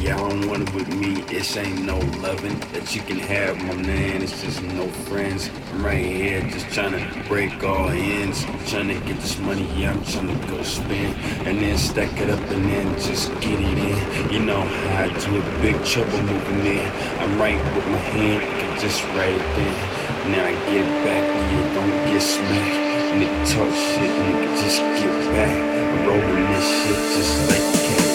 Y'all don't want it with me, this ain't no loving that you can have, my man. It's just no friends. I'm right here just trying to break all ends. Trying to get this money, yeah, I'm trying to go spend. And then stack it up and then just get it in. You know how I do it, big trouble moving in. I'm right with my hand, just it in. Now I get back, yeah, don't get smacked. Nigga talk shit, nigga just get back. I'm rolling this shit just like Cadillac.